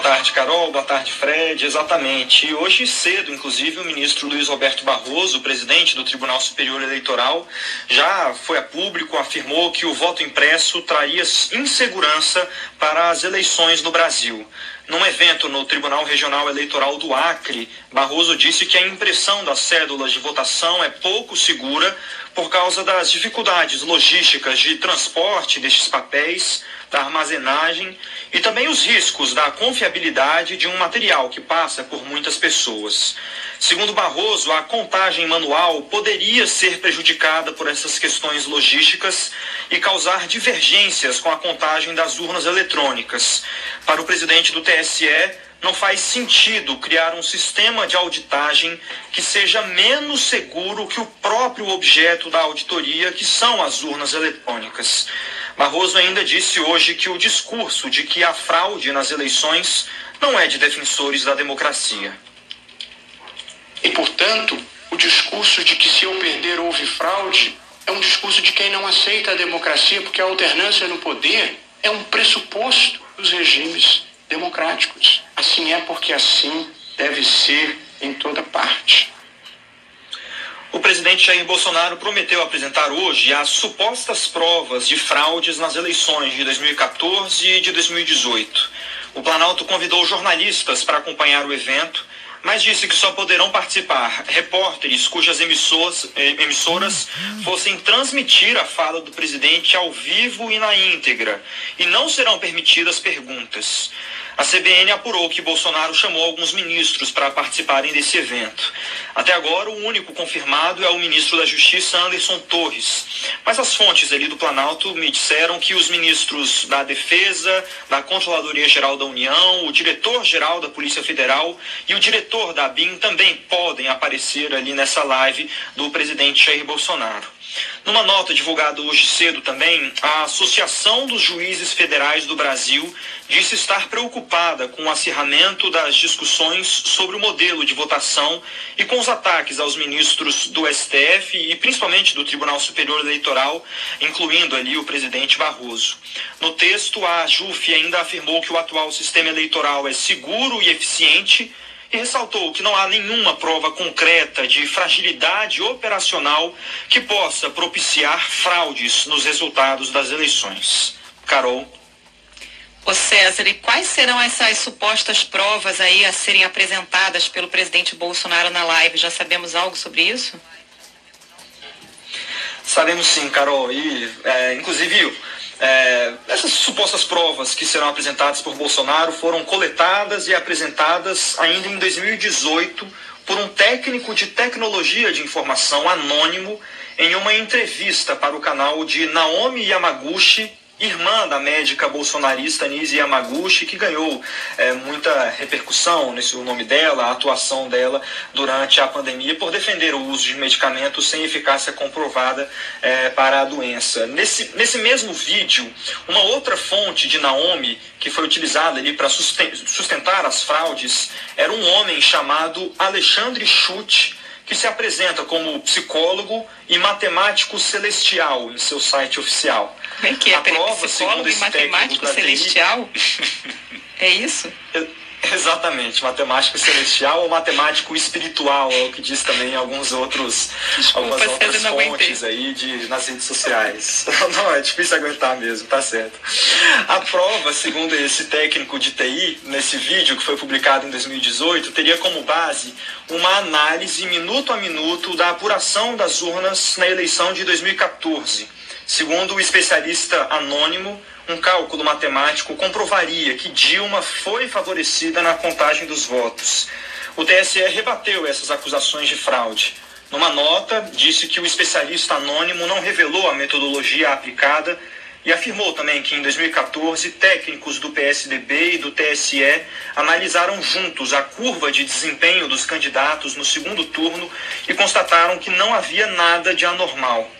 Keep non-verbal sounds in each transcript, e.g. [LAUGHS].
Boa tarde, Carol. Boa tarde, Fred. Exatamente. E hoje cedo, inclusive, o ministro Luiz Roberto Barroso, presidente do Tribunal Superior Eleitoral, já foi a público, afirmou que o voto impresso traria insegurança para as eleições no Brasil. Num evento no Tribunal Regional Eleitoral do Acre, Barroso disse que a impressão das cédulas de votação é pouco segura por causa das dificuldades logísticas de transporte destes papéis, da armazenagem e também os riscos da confiabilidade de um material que passa por muitas pessoas. Segundo Barroso, a contagem manual poderia ser prejudicada por essas questões logísticas e causar divergências com a contagem das urnas eletrônicas. Para o presidente do TSE, não faz sentido criar um sistema de auditagem que seja menos seguro que o próprio objeto da auditoria, que são as urnas eletrônicas. Barroso ainda disse hoje que o discurso de que há fraude nas eleições não é de defensores da democracia. E, portanto, o discurso de que se eu perder houve fraude é um discurso de quem não aceita a democracia, porque a alternância no poder é um pressuposto dos regimes democráticos. Assim é porque assim deve ser em toda parte. O presidente Jair Bolsonaro prometeu apresentar hoje as supostas provas de fraudes nas eleições de 2014 e de 2018. O Planalto convidou jornalistas para acompanhar o evento mas disse que só poderão participar repórteres cujas emissoras, eh, emissoras fossem transmitir a fala do presidente ao vivo e na íntegra, e não serão permitidas perguntas. A CBN apurou que Bolsonaro chamou alguns ministros para participarem desse evento. Até agora, o único confirmado é o ministro da Justiça, Anderson Torres. Mas as fontes ali do Planalto me disseram que os ministros da Defesa, da Controladoria Geral da União, o diretor-geral da Polícia Federal e o diretor da BIM também podem aparecer ali nessa live do presidente Jair Bolsonaro. Numa nota divulgada hoje cedo também, a Associação dos Juízes Federais do Brasil disse estar preocupada com o acirramento das discussões sobre o modelo de votação e com os ataques aos ministros do STF e principalmente do Tribunal Superior Eleitoral, incluindo ali o presidente Barroso. No texto, a JUF ainda afirmou que o atual sistema eleitoral é seguro e eficiente e ressaltou que não há nenhuma prova concreta de fragilidade operacional que possa propiciar fraudes nos resultados das eleições. Carol. Ô César, e quais serão essas supostas provas aí a serem apresentadas pelo presidente Bolsonaro na live? Já sabemos algo sobre isso? Sabemos sim, Carol. E, é, inclusive, é, essas supostas provas que serão apresentadas por Bolsonaro foram coletadas e apresentadas ainda em 2018 por um técnico de tecnologia de informação anônimo em uma entrevista para o canal de Naomi Yamaguchi irmã da médica bolsonarista Nise Yamaguchi, que ganhou é, muita repercussão nesse o nome dela, a atuação dela durante a pandemia por defender o uso de medicamentos sem eficácia comprovada é, para a doença. Nesse, nesse mesmo vídeo, uma outra fonte de Naomi que foi utilizada ali para sustentar as fraudes era um homem chamado Alexandre Schutt, que se apresenta como psicólogo e matemático celestial em seu site oficial. É que é? A prova, segundo esse matemático celestial? [LAUGHS] é isso? [LAUGHS] Exatamente, matemático celestial ou matemático espiritual, é o que diz também alguns outros, Desculpa, algumas outras fontes aí de, nas redes sociais. [LAUGHS] Não, é difícil aguentar mesmo, tá certo. A prova, segundo esse técnico de TI, nesse vídeo que foi publicado em 2018, teria como base uma análise minuto a minuto da apuração das urnas na eleição de 2014. Segundo o especialista anônimo, um cálculo matemático comprovaria que Dilma foi favorecida na contagem dos votos. O TSE rebateu essas acusações de fraude. Numa nota, disse que o especialista anônimo não revelou a metodologia aplicada e afirmou também que em 2014 técnicos do PSDB e do TSE analisaram juntos a curva de desempenho dos candidatos no segundo turno e constataram que não havia nada de anormal.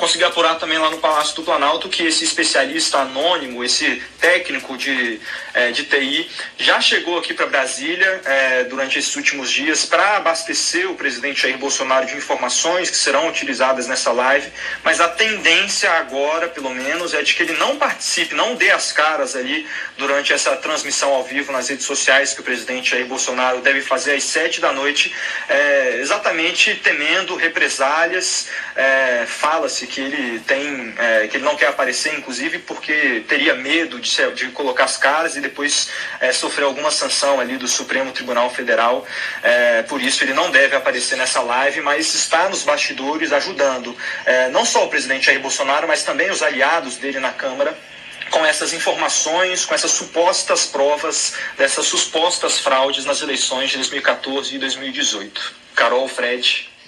Consegui apurar também lá no Palácio do Planalto que esse especialista anônimo, esse técnico de, é, de TI, já chegou aqui para Brasília é, durante esses últimos dias para abastecer o presidente Jair Bolsonaro de informações que serão utilizadas nessa live, mas a tendência agora, pelo menos, é de que ele não participe, não dê as caras ali durante essa transmissão ao vivo nas redes sociais que o presidente Jair Bolsonaro deve fazer às sete da noite, é, exatamente temendo represálias. É, Fala-se que ele tem, é, que ele não quer aparecer, inclusive, porque teria medo de, ser, de colocar as caras e depois é, sofrer alguma sanção ali do Supremo Tribunal Federal. É, por isso ele não deve aparecer nessa live, mas está nos bastidores ajudando é, não só o presidente Jair Bolsonaro, mas também os aliados dele na Câmara com essas informações, com essas supostas provas dessas supostas fraudes nas eleições de 2014 e 2018. Carol, Fred,